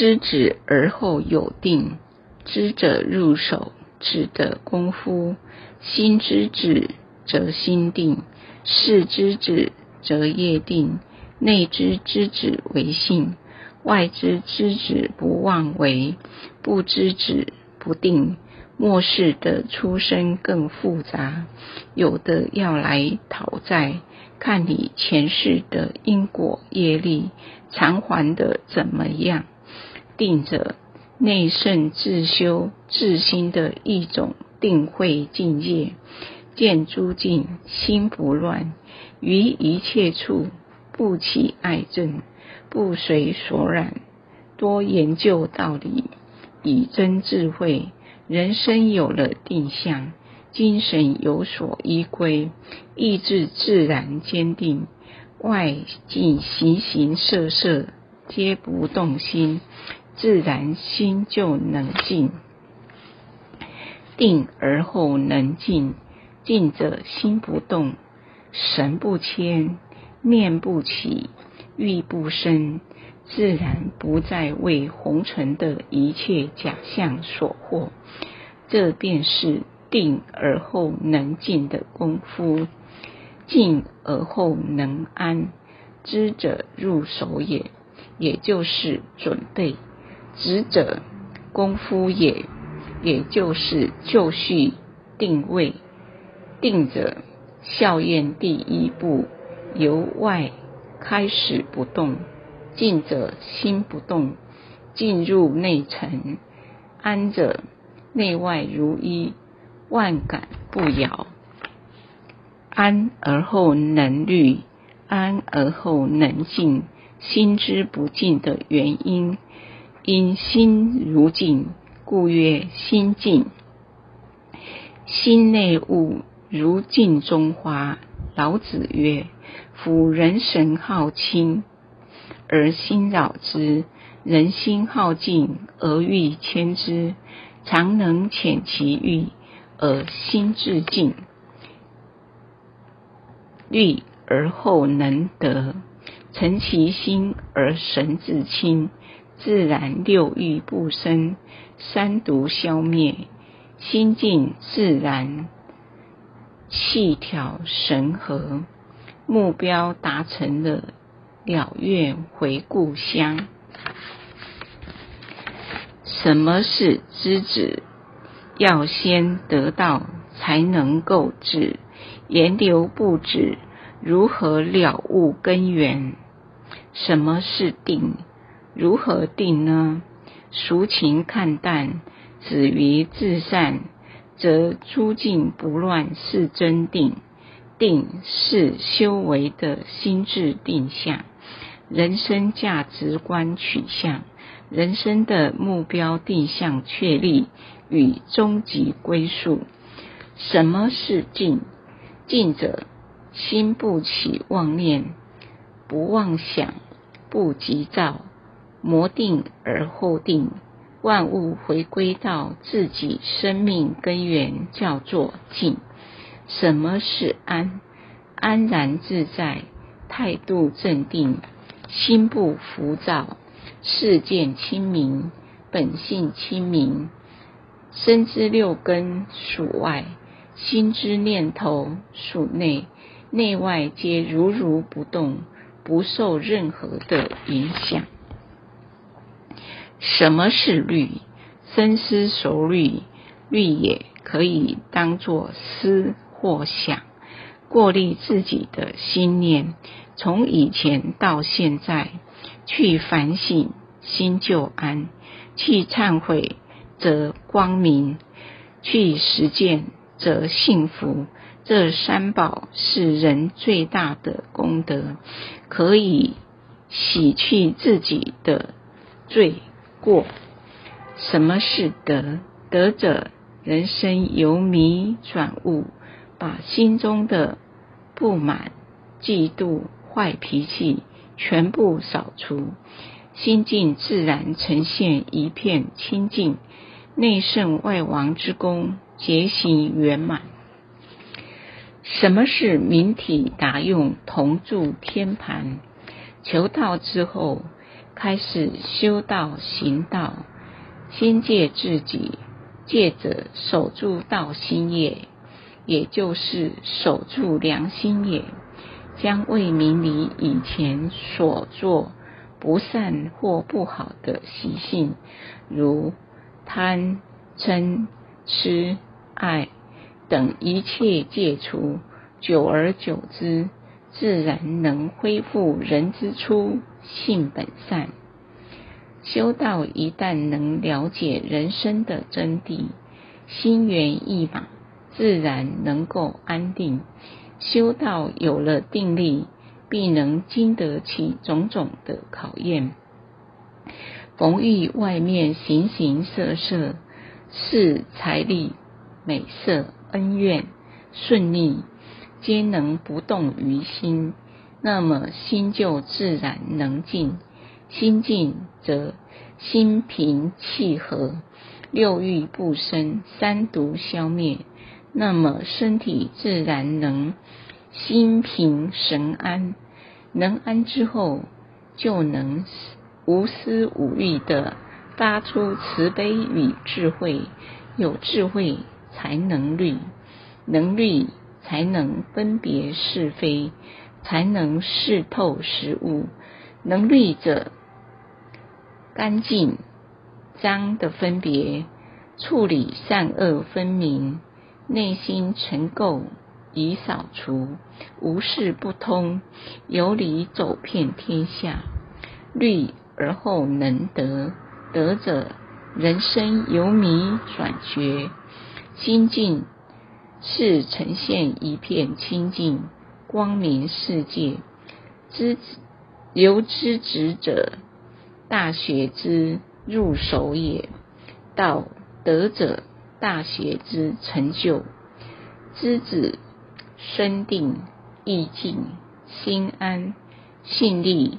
知止而后有定，知者入手，止的功夫。心知止，则心定；事之止，则业定。内之知止为性，外之知止不妄为，不知止不定。末世的出身更复杂，有的要来讨债，看你前世的因果业力偿还的怎么样。定者，内圣自修自心的一种定慧境界，见诸境心不乱，于一切处不起爱憎，不随所染，多研究道理，以增智慧。人生有了定向，精神有所依归，意志自然坚定，外境形形色色皆不动心。自然心就能静，定而后能静。静者心不动，神不牵，念不起，欲不生，自然不再为红尘的一切假象所惑。这便是定而后能静的功夫。静而后能安，知者入手也，也就是准备。执者功夫也，也就是就绪定位。定者效验第一步，由外开始不动；静者心不动，进入内沉；安者内外如一，万感不摇。安而后能虑，安而后能静。心之不静的原因。因心如镜，故曰心静。心内物如镜中花。老子曰：“夫人神好清而心扰之，人心好静而欲牵之。常能遣其欲而心自静，虑而后能得，诚其心而神自清。”自然六欲不生，三毒消灭，心静自然，气调神和，目标达成了，了愿回故乡。什么是知止？要先得到，才能够止。言流不止，如何了悟根源？什么是定？如何定呢？孰情看淡，止于至善，则诸境不乱，是真定。定是修为的心智定向，人生价值观取向，人生的目标定向确立与终极归宿。什么是静？静者，心不起妄念，不妄想，不急躁。魔定而后定，万物回归到自己生命根源，叫做静。什么是安？安然自在，态度镇定，心不浮躁，事件清明，本性清明。身之六根属外，心之念头属内，内外皆如如不动，不受任何的影响。什么是虑？深思熟虑，虑也可以当作思或想，过滤自己的心念，从以前到现在去反省，心就安；去忏悔，则光明；去实践，则幸福。这三宝是人最大的功德，可以洗去自己的罪。过，什么是得？得者，人生由迷转悟，把心中的不满、嫉妒、坏脾气全部扫除，心境自然呈现一片清净，内圣外王之功结行圆满。什么是明体达用，同住天盘？求道之后。开始修道行道，先戒自己，戒者守住道心也，也就是守住良心也，将未明理以前所做不善或不好的习性，如贪嗔痴爱等一切戒除，久而久之。自然能恢复人之初性本善。修道一旦能了解人生的真谛，心猿意马，自然能够安定。修道有了定力，必能经得起种种的考验。逢遇外面形形色色，是财力、美色、恩怨、顺利。皆能不动于心，那么心就自然能静。心静则心平气和，六欲不生，三毒消灭，那么身体自然能心平神安。能安之后，就能无私无欲的发出慈悲与智慧。有智慧才能虑，能虑。才能分别是非，才能视透实物。能虑者，干净脏的分别，处理善恶分明，内心尘垢已扫除，无事不通，有理走遍天下。虑而后能得，得者人生由迷转觉，心境。是呈现一片清净光明世界，知由知止者，大学之入手也；道德者，大学之成就。知止身定意静心安信力，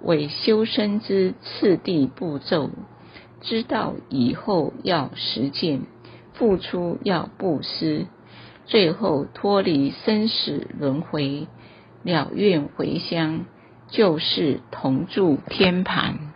为修身之次第步骤。知道以后要实践，付出要布施。最后脱离生死轮回，了愿回乡，就是同住天盘。